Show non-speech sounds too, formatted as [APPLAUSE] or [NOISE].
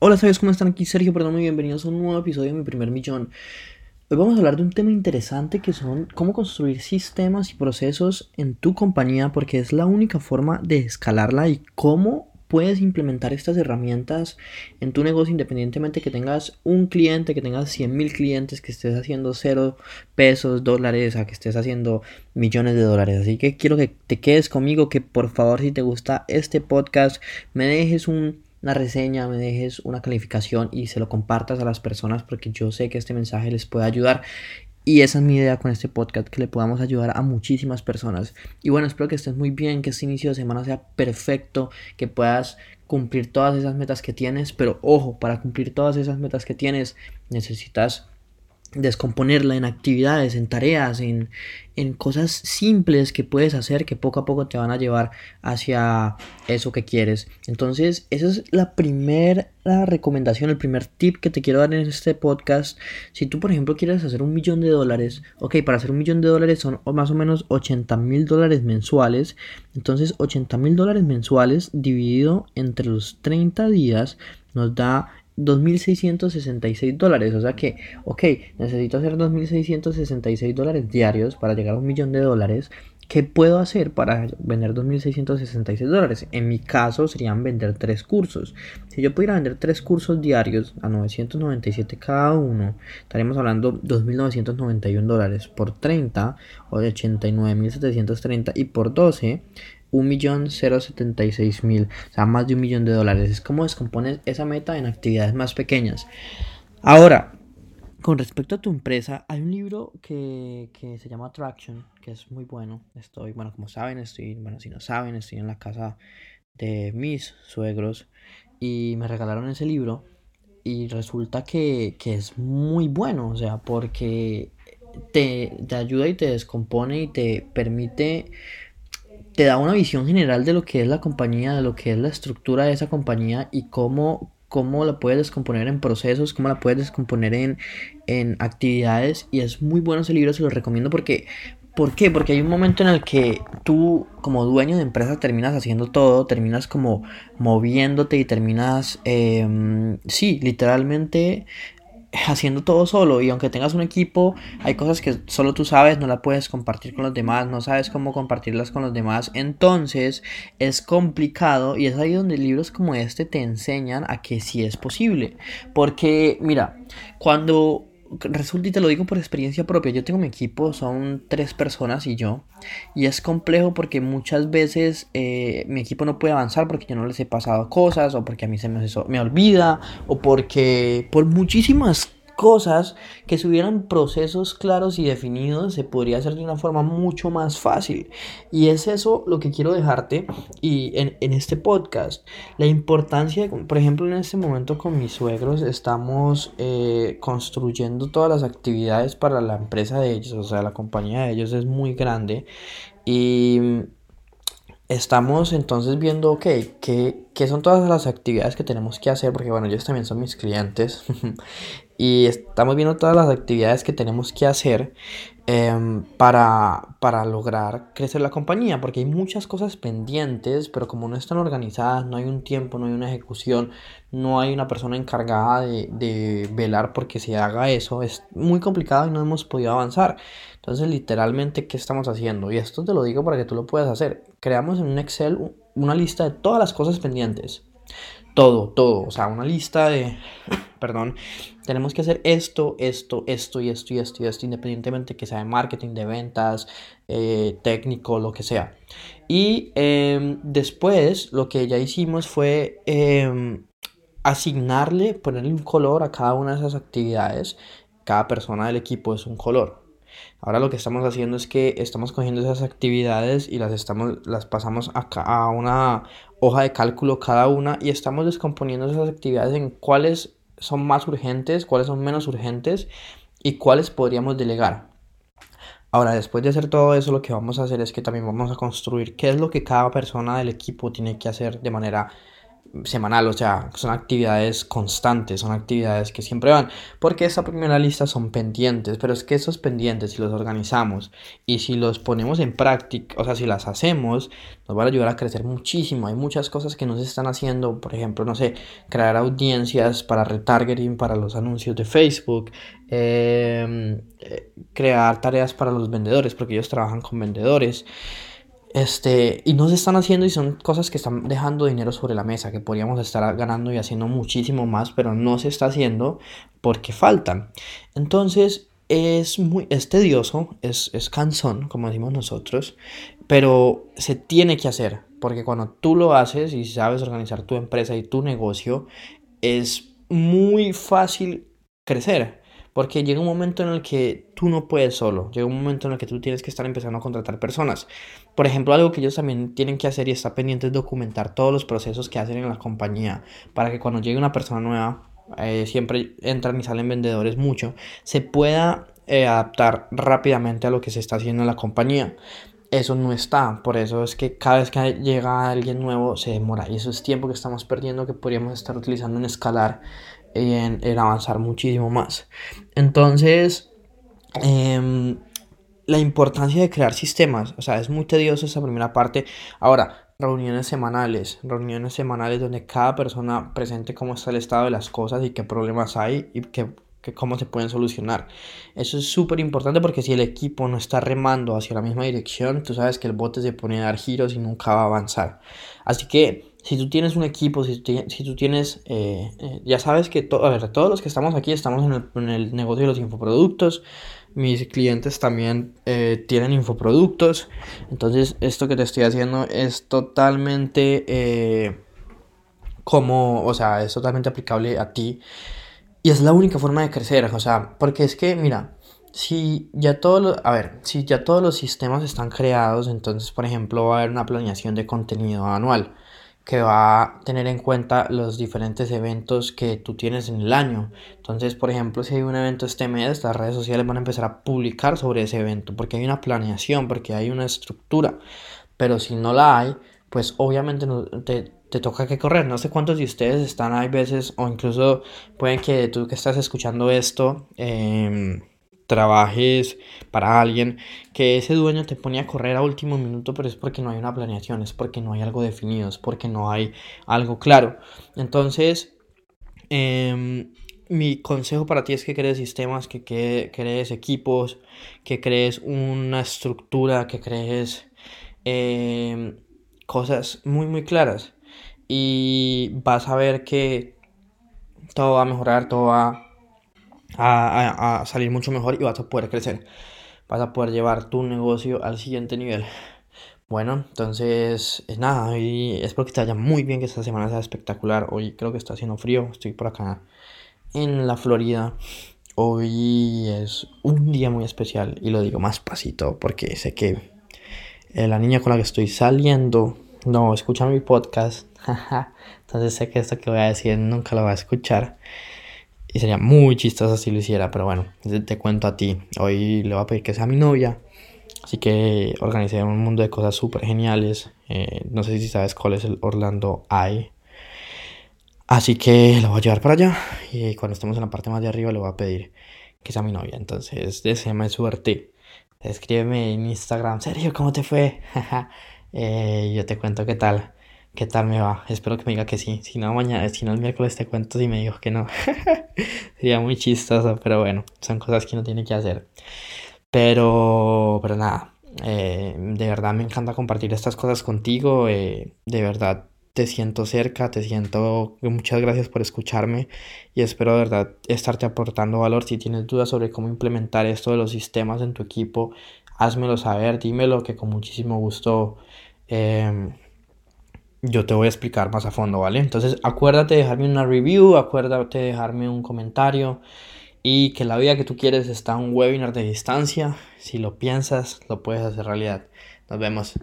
Hola, ¿sabes cómo están? Aquí Sergio, perdón, muy bienvenidos a un nuevo episodio de Mi Primer Millón. Hoy vamos a hablar de un tema interesante que son cómo construir sistemas y procesos en tu compañía porque es la única forma de escalarla y cómo puedes implementar estas herramientas en tu negocio independientemente que tengas un cliente, que tengas 100 mil clientes, que estés haciendo cero pesos, dólares, a que estés haciendo millones de dólares. Así que quiero que te quedes conmigo, que por favor si te gusta este podcast me dejes un una reseña, me dejes una calificación y se lo compartas a las personas porque yo sé que este mensaje les puede ayudar. Y esa es mi idea con este podcast, que le podamos ayudar a muchísimas personas. Y bueno, espero que estés muy bien, que este inicio de semana sea perfecto, que puedas cumplir todas esas metas que tienes. Pero ojo, para cumplir todas esas metas que tienes necesitas descomponerla en actividades, en tareas, en, en, cosas simples que puedes hacer que poco a poco te van a llevar hacia eso que quieres. Entonces, esa es la primera recomendación, el primer tip que te quiero dar en este podcast. Si tú, por ejemplo, quieres hacer un millón de dólares, ok, para hacer un millón de dólares son más o menos 80 mil dólares mensuales. Entonces, 80 mil dólares mensuales dividido entre los 30 días nos da 2.666 dólares. O sea que, ok, necesito hacer 2.666 dólares diarios para llegar a un millón de dólares. ¿Qué puedo hacer para vender 2.666 dólares? En mi caso serían vender tres cursos. Si yo pudiera vender tres cursos diarios a 997 cada uno, estaríamos hablando 2.991 dólares por 30 o de 89.730 y por 12 1.076.000, o sea, más de un millón de dólares. Es como descompones esa meta en actividades más pequeñas. Ahora, con respecto a tu empresa, hay un libro que, que, se llama Traction, que es muy bueno. Estoy, bueno, como saben, estoy, bueno, si no saben, estoy en la casa de mis suegros y me regalaron ese libro y resulta que, que es muy bueno, o sea, porque te, te ayuda y te descompone y te permite te da una visión general de lo que es la compañía, de lo que es la estructura de esa compañía y cómo, cómo la puedes descomponer en procesos, cómo la puedes descomponer en, en actividades. Y es muy bueno ese libro, se lo recomiendo porque ¿Por qué? Porque hay un momento en el que tú como dueño de empresa terminas haciendo todo, terminas como moviéndote y terminas, eh, sí, literalmente haciendo todo solo y aunque tengas un equipo, hay cosas que solo tú sabes, no las puedes compartir con los demás, no sabes cómo compartirlas con los demás, entonces es complicado y es ahí donde libros como este te enseñan a que sí es posible, porque mira, cuando resulta y te lo digo por experiencia propia, yo tengo mi equipo, son tres personas y yo, y es complejo porque muchas veces eh, mi equipo no puede avanzar porque yo no les he pasado cosas, o porque a mí se me, me olvida, o porque por muchísimas cosas que si hubieran procesos claros y definidos se podría hacer de una forma mucho más fácil. Y es eso lo que quiero dejarte y en, este podcast. La importancia, por ejemplo, en este momento con mis suegros estamos eh, construyendo todas las actividades para la empresa de ellos, o sea, la compañía de ellos es muy grande y estamos entonces viendo, ok, ¿qué, ¿qué, son todas las actividades que tenemos que hacer? Porque bueno, ellos también son mis clientes [LAUGHS] y estamos viendo todas las actividades que tenemos que hacer em, para, para, lograr crecer la compañía, porque hay muchas cosas pendientes, pero como no están organizadas, no hay un tiempo, no hay una ejecución, no hay una persona encargada de, de velar porque se haga eso, es muy complicado y no hemos podido avanzar. Entonces, literalmente, ¿qué estamos haciendo? Y esto te lo digo para que tú lo puedas hacer. Creamos en un Excel una lista de todas las cosas pendientes todo, todo, o sea, una lista de, [LAUGHS] perdón, tenemos que hacer esto, esto, esto y esto y esto y esto, independientemente que sea de marketing, de ventas, eh, técnico, lo que sea. Y em, después lo que ya hicimos fue em, asignarle, ponerle un color a cada una de esas actividades. Cada persona del equipo es un color. Ahora lo que estamos haciendo es que estamos cogiendo esas actividades y las, estamos, las pasamos acá a una hoja de cálculo cada una y estamos descomponiendo esas actividades en cuáles son más urgentes, cuáles son menos urgentes y cuáles podríamos delegar. Ahora, después de hacer todo eso, lo que vamos a hacer es que también vamos a construir qué es lo que cada persona del equipo tiene que hacer de manera semanal, o sea, son actividades constantes, son actividades que siempre van, porque esa primera lista son pendientes, pero es que esos pendientes, si los organizamos y si los ponemos en práctica, o sea, si las hacemos, nos van a ayudar a crecer muchísimo. Hay muchas cosas que no se están haciendo, por ejemplo, no sé, crear audiencias para retargeting, para los anuncios de Facebook, em, eh, crear tareas para los vendedores, porque ellos trabajan con vendedores. Este, y no se están haciendo y son cosas que están dejando dinero sobre la mesa, que podríamos estar ganando y haciendo muchísimo más, pero no se está haciendo porque faltan. Entonces, es muy es tedioso, es, es cansón, como decimos nosotros, pero se tiene que hacer, porque cuando tú lo haces y sabes organizar tu empresa y tu negocio, es muy fácil crecer. Porque llega un momento en el que tú no puedes solo, llega un momento en el que tú tienes que estar empezando a contratar personas. Por ejemplo, algo que ellos también tienen que hacer y está pendiente es documentar todos los procesos que hacen en la compañía para que cuando llegue una persona nueva, eh, siempre entran y salen vendedores mucho, se pueda eh, adaptar rápidamente a lo que se está haciendo en la compañía. Eso no está, por eso es que cada vez que llega alguien nuevo se demora y eso es tiempo que estamos perdiendo que podríamos estar utilizando en escalar y en, avanzar muchísimo más. Entonces, em, la importancia de crear sistemas, o sea, es muy tedioso esa primera parte. Ahora, reuniones semanales, reuniones semanales donde cada persona presente cómo está el estado de las cosas y qué problemas hay y qué cómo se pueden solucionar. Eso es súper importante porque si el equipo no está remando hacia la misma dirección, tú sabes que el bote se pone a dar giros y nunca va a avanzar. Así que si tú tienes un equipo, si, si tú tienes, eh, eh, ya sabes que ver, todos los que estamos aquí estamos en el, negocio de los infoproductos. Mis clientes también eh, tienen infoproductos. Entonces esto que te estoy haciendo es totalmente como, o sea, es totalmente aplicable a ti. Y es la única forma de crecer, o sea, porque es que, mira, si ya todos los, a ver, si ya todos los sistemas están creados, entonces, por ejemplo, va a haber una planeación de contenido anual que va a tener en cuenta los diferentes eventos que tú tienes en el año. Entonces, por ejemplo, si hay un evento este mes, las redes sociales van a empezar a publicar sobre ese evento, porque hay una planeación, porque hay una estructura. Pero si no la hay, pues obviamente te, te toca que correr. No sé cuántos de ustedes están, hay veces, o incluso pueden que tú que estás escuchando esto, em, trabajes para alguien, que ese dueño te pone a correr a último minuto, pero es porque no hay una planeación, es porque no hay algo definido, es porque no hay algo claro. Entonces, em, mi consejo para ti es que crees sistemas, que, que crees equipos, que crees una estructura, que crees em, cosas muy, muy claras y vas a ver que todo va a mejorar, todo va a, salir mucho mejor y vas a poder crecer. Vas a poder llevar tu negocio al siguiente nivel. Bueno, entonces, es nada, y espero que te vaya muy bien, que esta semana sea espectacular. Hoy creo que está haciendo frío, estoy por acá en la Florida. Hoy es un día muy especial y lo digo más pasito porque sé que eh, la niña con la que estoy saliendo no escucha mi podcast, [LAUGHS] entonces sé que esto que voy a decir nunca lo va a escuchar. Y sería muy chistoso si lo hiciera, pero bueno, te cuento a ti. Hoy le voy a pedir que sea mi novia. Así que organicé un mundo de cosas súper geniales. Eh, no sé si sabes cuál es el Orlando Eye. Así que lo voy a llevar para allá. Y cuando estemos en la parte más de arriba le voy a pedir que sea mi novia. Entonces, deseame suerte. Escríbeme en Instagram. Sergio, ¿cómo te fue? [LAUGHS] Eh, yo te cuento qué tal, qué tal me va. Espero que me diga que sí. Si no, mañana, si no el miércoles te cuento si me dijo que no. [LAUGHS] Sería muy chistoso, pero bueno, son cosas que uno tiene que hacer. Pero, pero nada, eh, de verdad me encanta compartir estas cosas contigo. Eh, de verdad te siento cerca, te siento. Muchas gracias por escucharme y espero de verdad estarte aportando valor. Si tienes dudas sobre cómo implementar esto de los sistemas en tu equipo, házmelo saber, dímelo que con muchísimo gusto em, yo te voy a explicar más a fondo, ¿vale? Entonces acuérdate de dejarme una review, acuérdate de dejarme un comentario y que la vida que tú quieres está un webinar de distancia. Si lo piensas, lo puedes hacer realidad. Nos vemos.